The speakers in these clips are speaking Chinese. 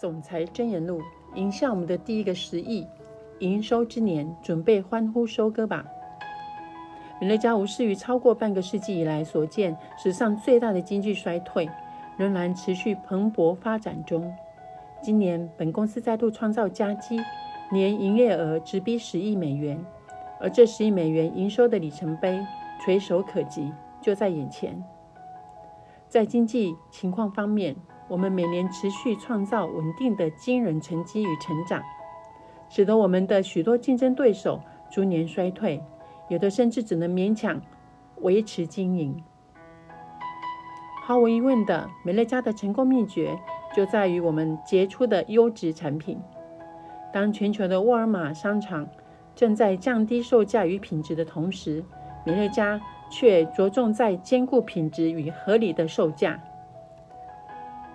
总裁真言录，迎向我们的第一个十亿营收之年，准备欢呼收割吧！美乐家无视于超过半个世纪以来所见史上最大的经济衰退，仍然持续蓬勃发展中。今年，本公司再度创造佳绩，年营业额直逼十亿美元，而这十亿美元营收的里程碑垂手可及，就在眼前。在经济情况方面，我们每年持续创造稳定的惊人成绩与成长，使得我们的许多竞争对手逐年衰退。有的甚至只能勉强维持经营。毫无疑问的，美乐家的成功秘诀就在于我们杰出的优质产品。当全球的沃尔玛商场正在降低售价与品质的同时，美乐家却着重在兼顾品质与合理的售价。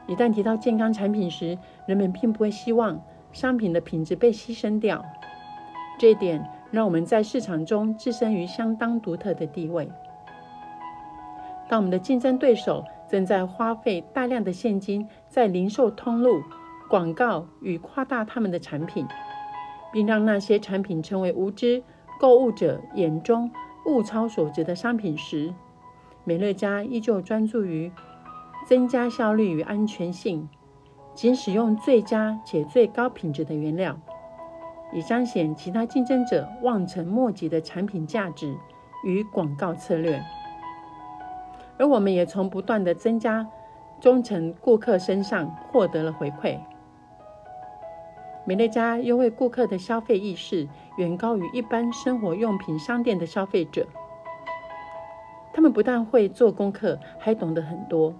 一旦提到健康产品时，人们并不会希望商品的品质被牺牲掉。这一点。让我们在市场中置身于相当独特的地位。当我们的竞争对手正在花费大量的现金在零售通路、广告与夸大他们的产品，并让那些产品成为无知购物者眼中物超所值的商品时，美乐家依旧专注于增加效率与安全性，仅使用最佳且最高品质的原料。以彰显其他竞争者望尘莫及的产品价值与广告策略，而我们也从不断的增加忠诚顾客身上获得了回馈。美乐家优惠顾客的消费意识远高于一般生活用品商店的消费者，他们不但会做功课，还懂得很多，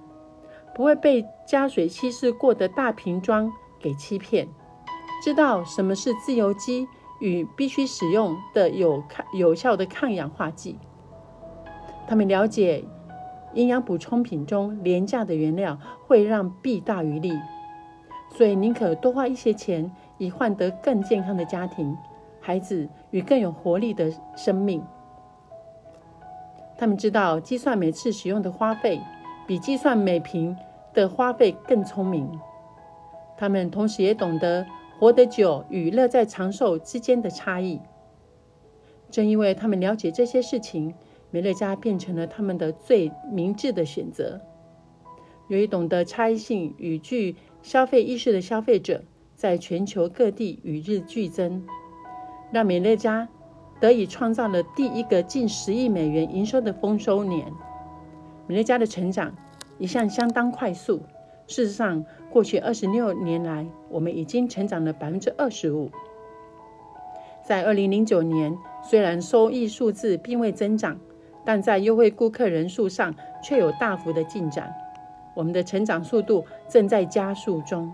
不会被加水稀释过的大瓶装给欺骗。知道什么是自由基与必须使用的有抗有效的抗氧化剂。他们了解营养补充品中廉价的原料会让弊大于利，所以宁可多花一些钱以换得更健康的家庭、孩子与更有活力的生命。他们知道计算每次使用的花费比计算每瓶的花费更聪明。他们同时也懂得。活得久与乐在长寿之间的差异，正因为他们了解这些事情，美乐家变成了他们的最明智的选择。由于懂得差异性与具消费意识的消费者在全球各地与日俱增，让美乐家得以创造了第一个近十亿美元营收的丰收年。美乐家的成长一向相当快速。事实上，过去二十六年来，我们已经成长了百分之二十五。在二零零九年，虽然收益数字并未增长，但在优惠顾客人数上却有大幅的进展。我们的成长速度正在加速中。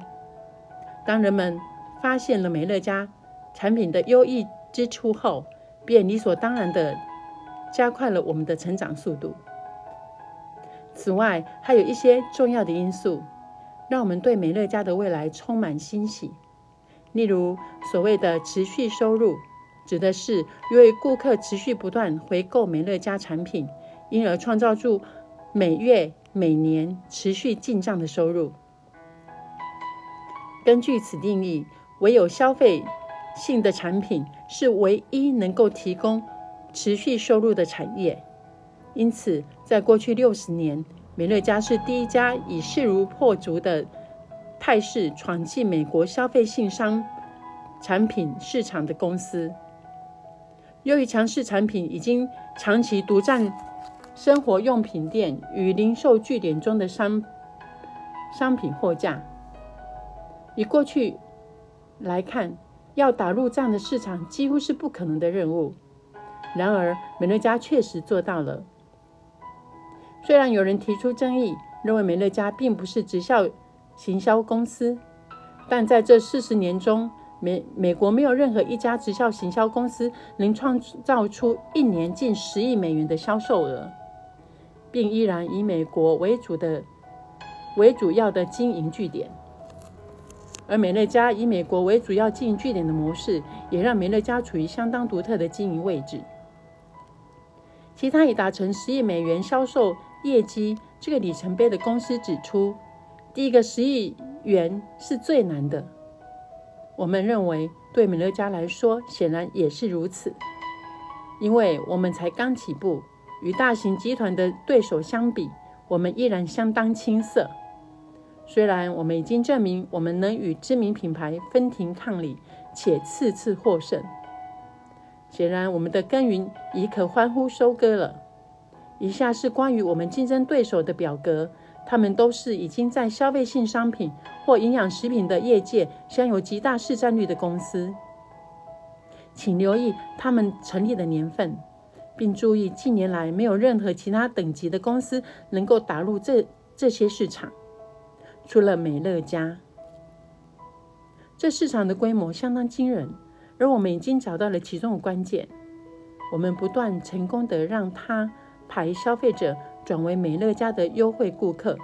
当人们发现了美乐家产品的优异之处后，便理所当然的加快了我们的成长速度。此外，还有一些重要的因素。让我们对美乐家的未来充满欣喜。例如，所谓的持续收入，指的是因为顾客持续不断回购美乐家产品，因而创造出每月、每年持续进账的收入。根据此定义，唯有消费性的产品是唯一能够提供持续收入的产业。因此，在过去六十年，美乐家是第一家以势如破竹的态势闯进美国消费性商产品市场的公司。由于强势产品已经长期独占生活用品店与零售据点中的商商品货架，以过去来看，要打入这样的市场几乎是不可能的任务。然而，美乐家确实做到了。虽然有人提出争议，认为美乐家并不是直销行销公司，但在这四十年中，美美国没有任何一家直销行销公司能创造出一年近十亿美元的销售额，并依然以美国为主的为主要的经营据点。而美乐家以美国为主要经营据点的模式，也让美乐家处于相当独特的经营位置。其他已达成十亿美元销售。业绩这个里程碑的公司指出，第一个十亿元是最难的。我们认为，对美乐家来说，显然也是如此，因为我们才刚起步，与大型集团的对手相比，我们依然相当青涩。虽然我们已经证明我们能与知名品牌分庭抗礼，且次次获胜，显然我们的耕耘已可欢呼收割了。以下是关于我们竞争对手的表格，他们都是已经在消费性商品或营养食品的业界享有极大市占率的公司，请留意他们成立的年份，并注意近年来没有任何其他等级的公司能够打入这这些市场。除了美乐家，这市场的规模相当惊人，而我们已经找到了其中的关键。我们不断成功的让他排消费者转为美乐家的优惠顾客，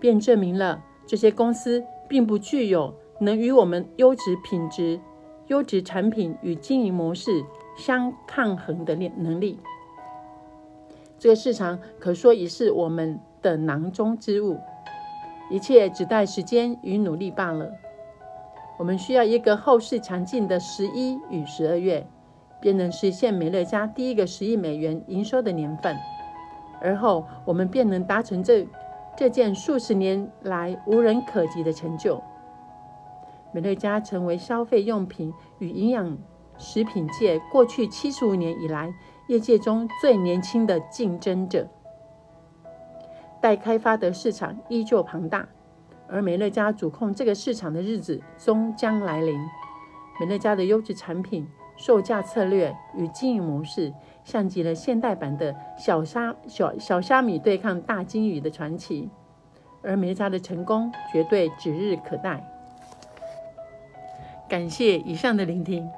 便证明了这些公司并不具有能与我们优质品质、优质产品与经营模式相抗衡的能力。这个市场可说已是我们的囊中之物。一切只待时间与努力罢了。我们需要一个后市强劲的十一与十二月，便能实现美乐家第一个十亿美元营收的年份。而后，我们便能达成这这件数十年来无人可及的成就。美乐家成为消费用品与营养食品界过去七十五年以来业界中最年轻的竞争者。待开发的市场依旧庞大，而美乐家主控这个市场的日子终将来临。美乐家的优质产品、售价策略与经营模式，像极了现代版的小虾小小虾米对抗大金鱼的传奇。而梅扎的成功绝对指日可待。感谢以上的聆听。